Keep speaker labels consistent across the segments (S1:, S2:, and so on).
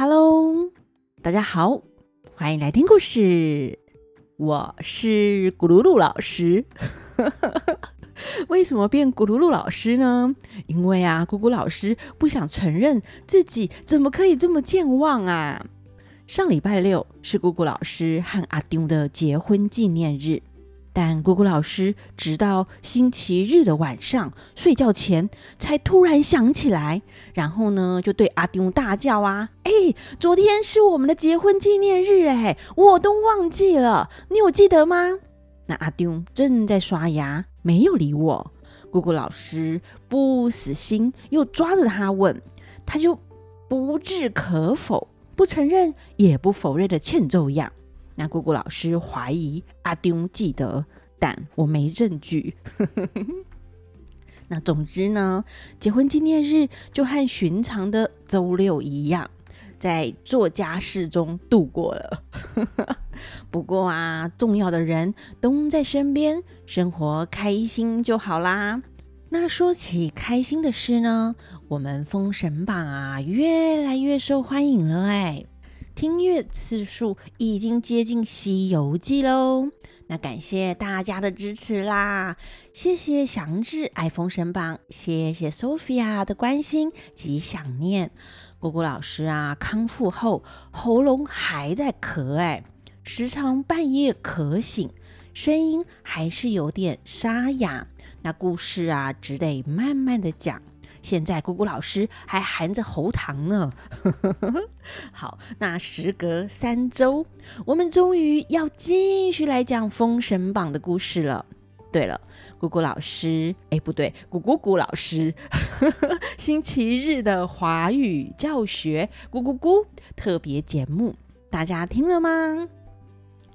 S1: Hello，大家好，欢迎来听故事。我是咕噜噜老师。为什么变咕噜噜老师呢？因为啊，咕咕老师不想承认自己怎么可以这么健忘啊。上礼拜六是咕咕老师和阿丢的结婚纪念日。但姑姑老师直到星期日的晚上睡觉前，才突然想起来，然后呢，就对阿丢大叫啊：“哎，昨天是我们的结婚纪念日，哎，我都忘记了，你有记得吗？”那阿丢正在刷牙，没有理我。姑姑老师不死心，又抓着他问，他就不置可否，不承认也不否认的欠揍样。那姑姑老师怀疑阿丁记得，但我没证据。那总之呢，结婚纪念日就和寻常的周六一样，在做家事中度过了。不过啊，重要的人都在身边，生活开心就好啦。那说起开心的事呢，我们《封神榜》啊，越来越受欢迎了哎。听阅次数已经接近《西游记》喽，那感谢大家的支持啦！谢谢祥志爱封神榜，谢谢 Sophia 的关心及想念。果果老师啊，康复后喉咙还在咳，哎，时常半夜咳醒，声音还是有点沙哑。那故事啊，只得慢慢的讲。现在咕咕老师还含着喉糖呢。好，那时隔三周，我们终于要继续来讲《封神榜》的故事了。对了，咕咕老师，哎，不对，咕咕咕老师，星期日的华语教学咕咕咕特别节目，大家听了吗？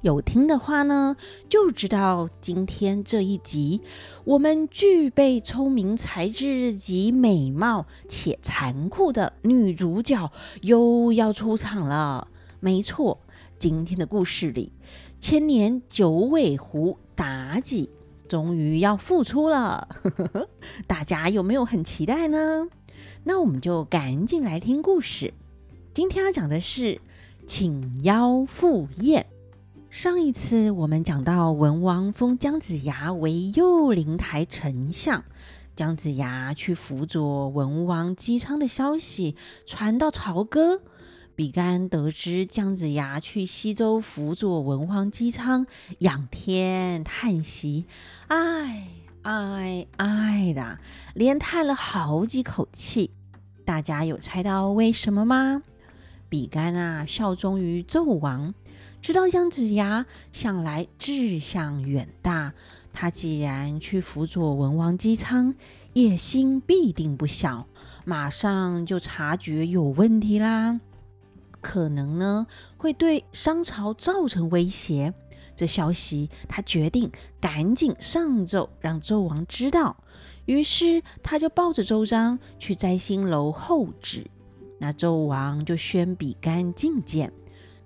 S1: 有听的话呢，就知道今天这一集，我们具备聪明才智及美貌且残酷的女主角又要出场了。没错，今天的故事里，千年九尾狐妲己终于要复出了。大家有没有很期待呢？那我们就赶紧来听故事。今天要讲的是请妖赴宴。上一次我们讲到文王封姜子牙为右灵台丞相，姜子牙去辅佐文王姬昌的消息传到朝歌，比干得知姜子牙去西周辅佐文王姬昌，仰天叹息，唉唉唉的，连叹了好几口气。大家有猜到为什么吗？比干啊，效忠于纣王。知道姜子牙向来志向远大，他既然去辅佐文王姬昌，野心必定不小，马上就察觉有问题啦，可能呢会对商朝造成威胁。这消息他决定赶紧上奏，让纣王知道。于是他就抱着周章去摘星楼候旨。那纣王就宣比干觐见。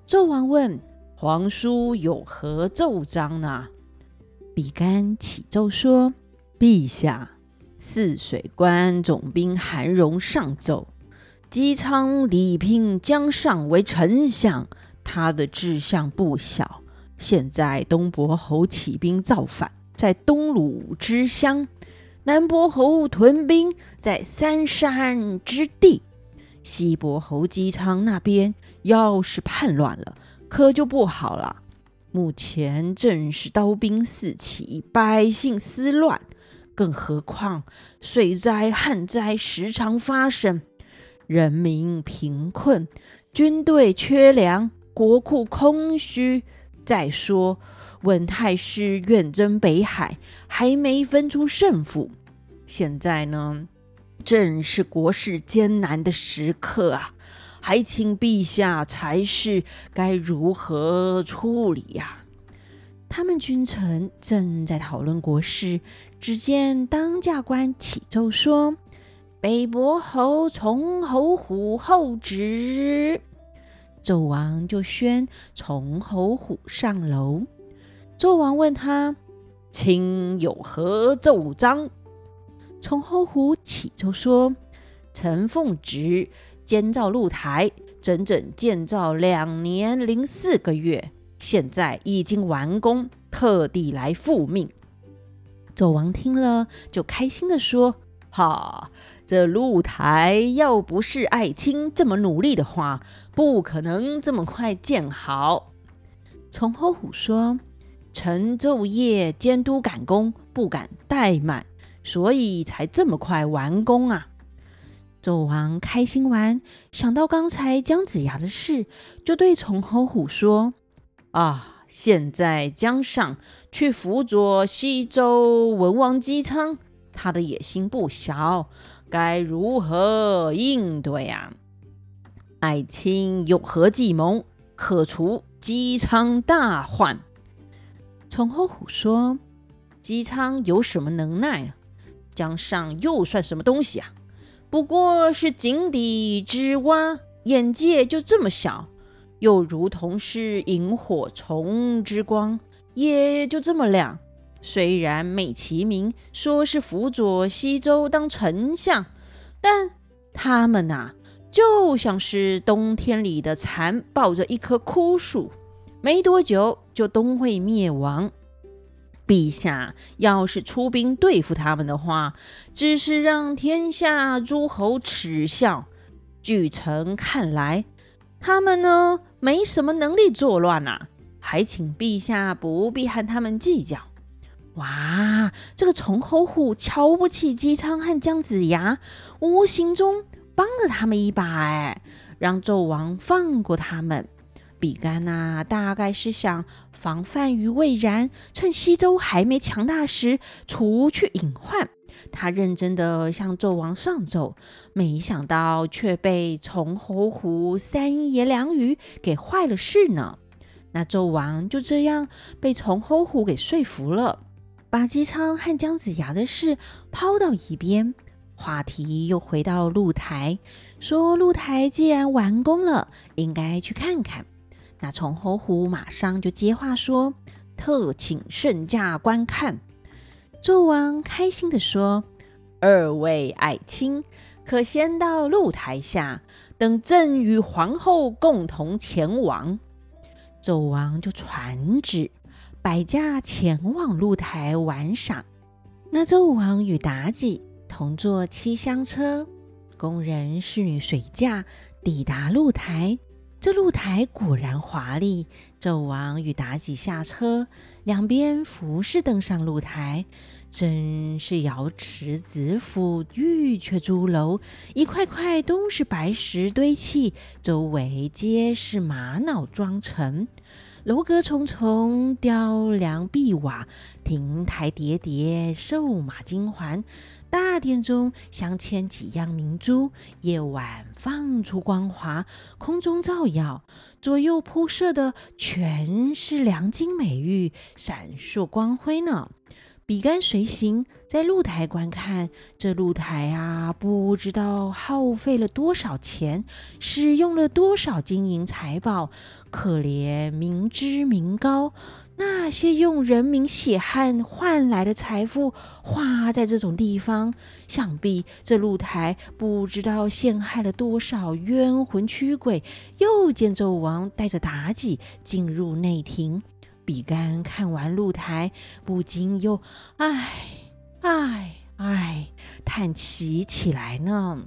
S1: 纣王问。皇叔有何奏章呢？比干启奏说：“陛下，泗水关总兵韩荣上奏，姬昌礼聘姜尚为丞相，他的志向不小。现在东伯侯起兵造反，在东鲁之乡；南伯侯屯兵在三山之地。西伯侯姬昌那边要是叛乱了。”可就不好了。目前正是刀兵四起，百姓思乱，更何况水灾、旱灾时常发生，人民贫困，军队缺粮，国库空虚。再说，文太师远征北海，还没分出胜负。现在呢，正是国事艰难的时刻啊！还请陛下裁示，该如何处理呀？他们君臣正在讨论国事，只见当驾官启奏说：“北伯侯从侯虎候旨。”纣王就宣从侯虎上楼。纣王问他：“卿有何奏章？”从侯虎启奏说：“臣奉旨。”建造露台，整整建造两年零四个月，现在已经完工，特地来复命。纣王听了就开心地说：“哈，这露台要不是爱卿这么努力的话，不可能这么快建好。”从侯虎说：“臣昼夜监督赶工，不敢怠慢，所以才这么快完工啊。”纣王开心完，想到刚才姜子牙的事，就对崇侯虎说：“啊，现在姜尚去辅佐西周文王姬昌，他的野心不小，该如何应对啊？爱卿有何计谋，可除姬昌大患？”崇侯虎说：“姬昌有什么能耐？姜尚又算什么东西啊？”不过是井底之蛙，眼界就这么小，又如同是萤火虫之光，也就这么亮。虽然美其名说是辅佐西周当丞相，但他们呐、啊，就像是冬天里的蚕抱着一棵枯树，没多久就都会灭亡。陛下要是出兵对付他们的话，只是让天下诸侯耻笑。据臣看来，他们呢，没什么能力作乱呐、啊，还请陛下不必和他们计较。哇，这个崇侯虎瞧不起姬昌和姜子牙，无形中帮了他们一把，哎，让纣王放过他们。比干呐、大概是想防范于未然，趁西周还没强大时除去隐患。他认真的向纣王上奏，没想到却被崇侯虎三言两语给坏了事呢。那纣王就这样被崇侯虎给说服了，把姬昌和姜子牙的事抛到一边，话题又回到露台，说露台既然完工了，应该去看看。那从侯虎马上就接话说：“特请圣驾观看。”纣王开心地说：“二位爱卿，可先到露台下，等朕与皇后共同前往。”纣王就传旨，摆驾前往露台玩赏。那纣王与妲己同坐七香车，宫人侍女随驾抵达露台。这露台果然华丽。纣王与妲己下车，两边服侍登上露台，真是瑶池紫府，玉阙朱楼，一块块都是白石堆砌，周围皆是玛瑙装成，楼阁重重，雕梁碧瓦，亭台叠叠，兽马金环。大殿中镶嵌几样明珠，夜晚放出光华，空中照耀，左右铺设的全是良金美玉，闪烁光辉呢。比干随行在露台观看，这露台啊，不知道耗费了多少钱，使用了多少金银财宝，可怜民脂民膏。那些用人民血汗换来的财富花在这种地方，想必这露台不知道陷害了多少冤魂驱鬼。又见纣王带着妲己进入内庭，比干看完露台，不禁又唉唉唉叹气起来呢。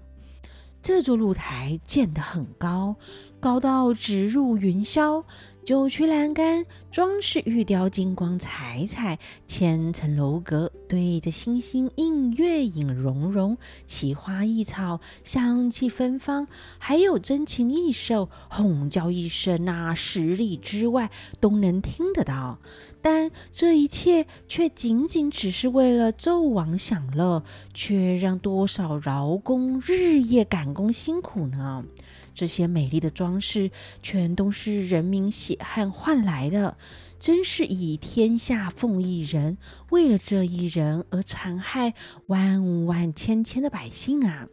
S1: 这座露台建得很高，高到直入云霄。九曲栏杆装饰玉雕，金光彩彩；千层楼阁对着星星映月影融融，奇花异草，香气芬芳，还有珍禽异兽，吼叫一声，那十里之外都能听得到。但这一切却仅仅只是为了纣王享乐，却让多少劳工日夜赶工辛苦呢？这些美丽的装饰，全都是人民血汗换来的，真是以天下奉一人，为了这一人而残害万万千千的百姓啊！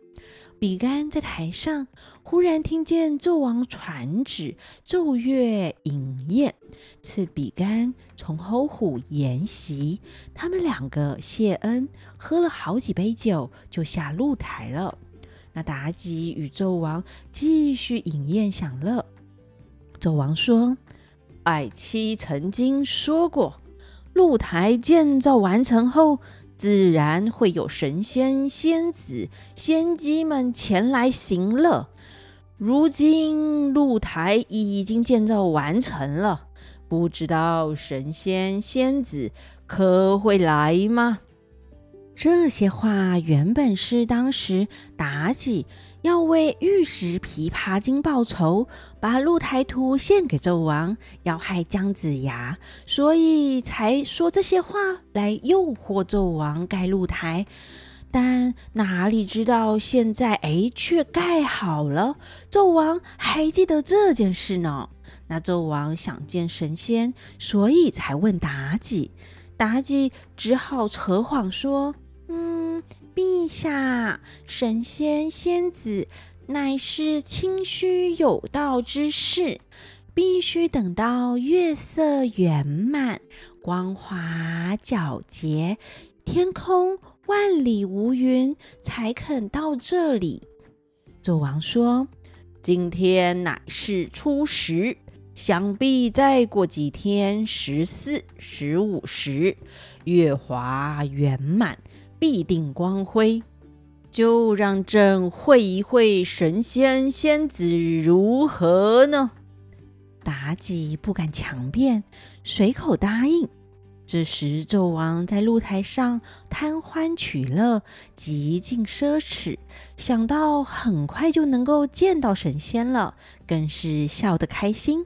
S1: 比干在台上，忽然听见纣王传旨，奏乐饮宴，赐比干从侯虎筵席。他们两个谢恩，喝了好几杯酒，就下露台了。那妲己与纣王继续饮宴享乐。纣王说：“爱妻曾经说过，露台建造完成后，自然会有神仙、仙子、仙姬们前来行乐。如今露台已经建造完成了，不知道神仙、仙子可会来吗？”这些话原本是当时妲己要为玉石琵琶精报仇，把露台图献给纣王，要害姜子牙，所以才说这些话来诱惑纣王盖露台。但哪里知道现在哎，却盖好了。纣王还记得这件事呢。那纣王想见神仙，所以才问妲己。妲己只好扯谎说。陛下，神仙仙子乃是清虚有道之士，必须等到月色圆满、光华皎洁、天空万里无云，才肯到这里。纣王说：“今天乃是初十，想必再过几天，十四、十五时，月华圆满。”必定光辉，就让朕会一会神仙仙子如何呢？妲己不敢强辩，随口答应。这时，纣王在露台上贪欢取乐，极尽奢侈，想到很快就能够见到神仙了，更是笑得开心。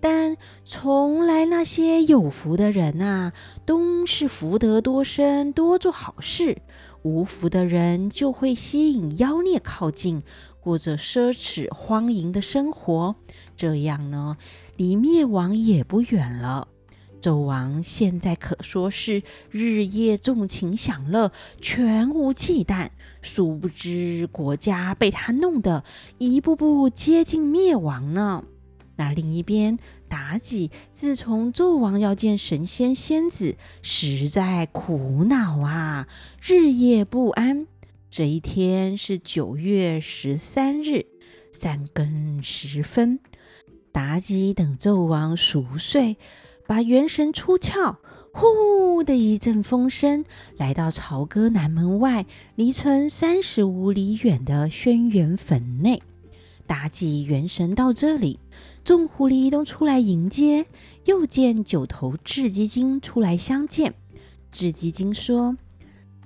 S1: 但从来那些有福的人啊，都是福德多生，多做好事；无福的人就会吸引妖孽靠近，过着奢侈荒淫的生活。这样呢，离灭亡也不远了。纣王现在可说是日夜纵情享乐，全无忌惮。殊不知国家被他弄得一步步接近灭亡呢。那另一边，妲己自从纣王要见神仙仙子，实在苦恼啊，日夜不安。这一天是九月十三日，三更时分，妲己等纣王熟睡，把元神出窍，呼的一阵风声，来到朝歌南门外，离城三十五里远的轩辕坟内。妲己元神到这里。众狐狸都出来迎接，又见九头雉鸡精出来相见。雉鸡精说：“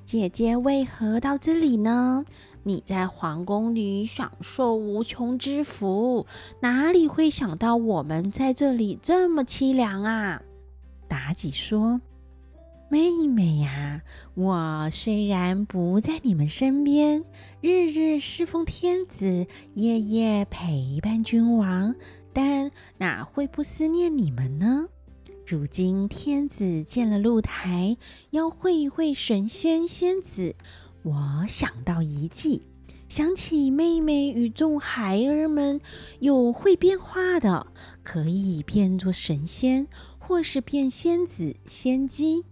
S1: 姐姐为何到这里呢？你在皇宫里享受无穷之福，哪里会想到我们在这里这么凄凉啊？”妲己说：“妹妹呀，我虽然不在你们身边，日日侍奉天子，夜夜陪伴君王。”但哪会不思念你们呢？如今天子建了露台，要会一会神仙仙子。我想到一计，想起妹妹与众孩儿们有会变化的，可以变作神仙，或是变仙子仙姬，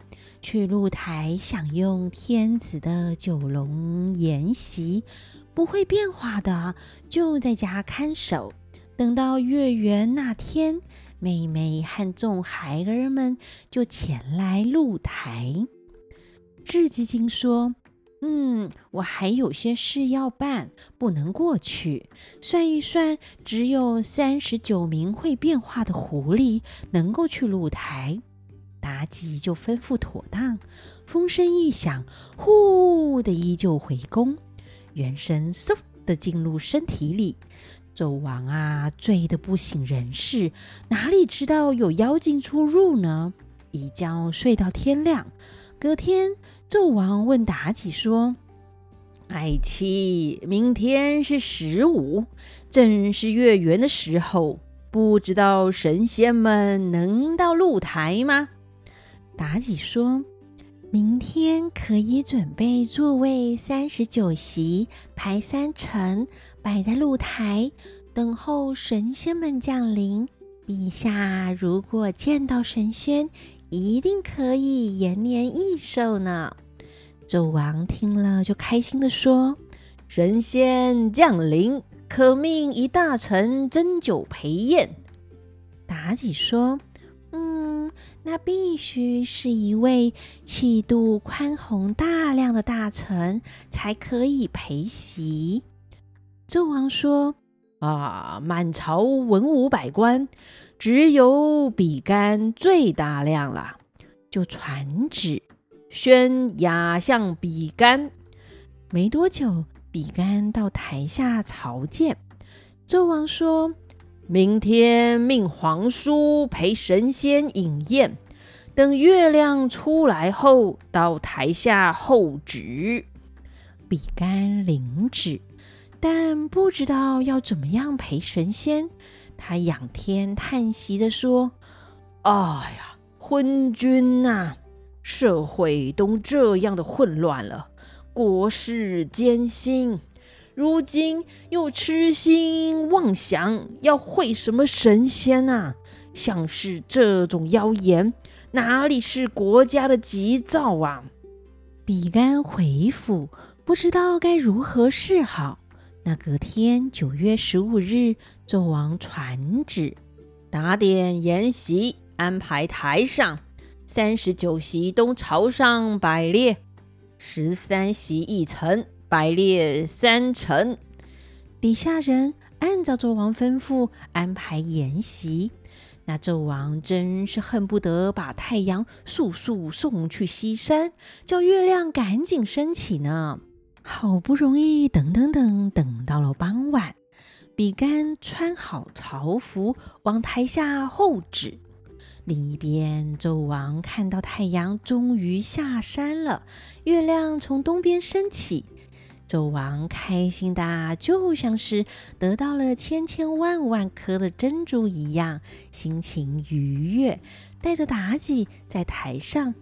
S1: 去露台享用天子的九龙筵席；不会变化的，就在家看守。等到月圆那天，妹妹和众孩儿们就前来露台。雉鸡精说：“嗯，我还有些事要办，不能过去。算一算，只有三十九名会变化的狐狸能够去露台。”妲己就吩咐妥当，风声一响，呼的依旧回宫，元神嗖的进入身体里。纣王啊，醉得不省人事，哪里知道有妖精出入呢？一觉睡到天亮。隔天，纣王问妲己说：“爱妻，明天是十五，正是月圆的时候，不知道神仙们能到露台吗？”妲己说：“明天可以准备座位三十九席，排三层。”摆在露台，等候神仙们降临。陛下如果见到神仙，一定可以延年益寿呢。纣王听了就开心地说：“神仙降临，可命一大臣斟酒陪宴。妲己说：“嗯，那必须是一位气度宽宏大量的大臣才可以陪席。”纣王说：“啊，满朝文武百官，只有比干最大量了。”就传旨，宣亚相比干。没多久，比干到台下朝见。纣王说：“明天命皇叔陪神仙饮宴，等月亮出来后，到台下候旨。”比干领旨，但不知道要怎么样陪神仙。他仰天叹息着说：“哎呀！”昏君呐、啊，社会都这样的混乱了，国事艰辛，如今又痴心妄想要会什么神仙啊？像是这种妖言，哪里是国家的吉兆啊？比干回府，不知道该如何是好。那隔天九月十五日，纣王传旨，打点筵席。安排台上三十九席都朝上摆列，十三席一层摆列三层。底下人按照纣王吩咐安排筵席。那纣王真是恨不得把太阳速速送去西山，叫月亮赶紧升起呢。好不容易等等等等到了傍晚，比干穿好朝服往台下候旨。另一边，纣王看到太阳终于下山了，月亮从东边升起，纣王开心的就像是得到了千千万万颗的珍珠一样，心情愉悦，带着妲己在台上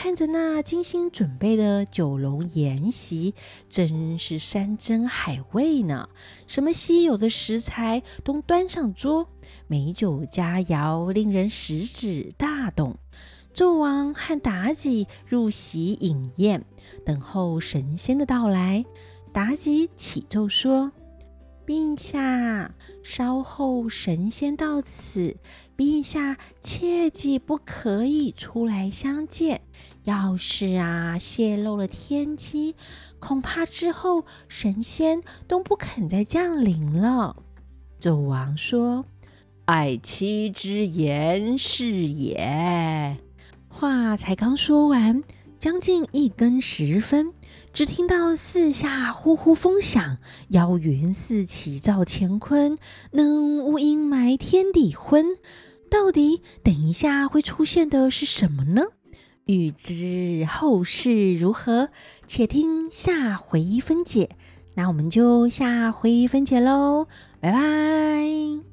S1: 看着那精心准备的九龙宴席，真是山珍海味呢，什么稀有的食材都端上桌。美酒佳肴，令人食指大动。纣王和妲己入席饮宴，等候神仙的到来。妲己启奏说：“陛下，稍后神仙到此，陛下切记不可以出来相见。要是啊泄露了天机，恐怕之后神仙都不肯再降临了。”纣王说。爱妻之言是也。话才刚说完，将近一更时分，只听到四下呼呼风响，妖云四起照乾坤，能无阴霾天地昏。到底等一下会出现的是什么呢？欲知后事如何，且听下回分解。那我们就下回分解喽，拜拜。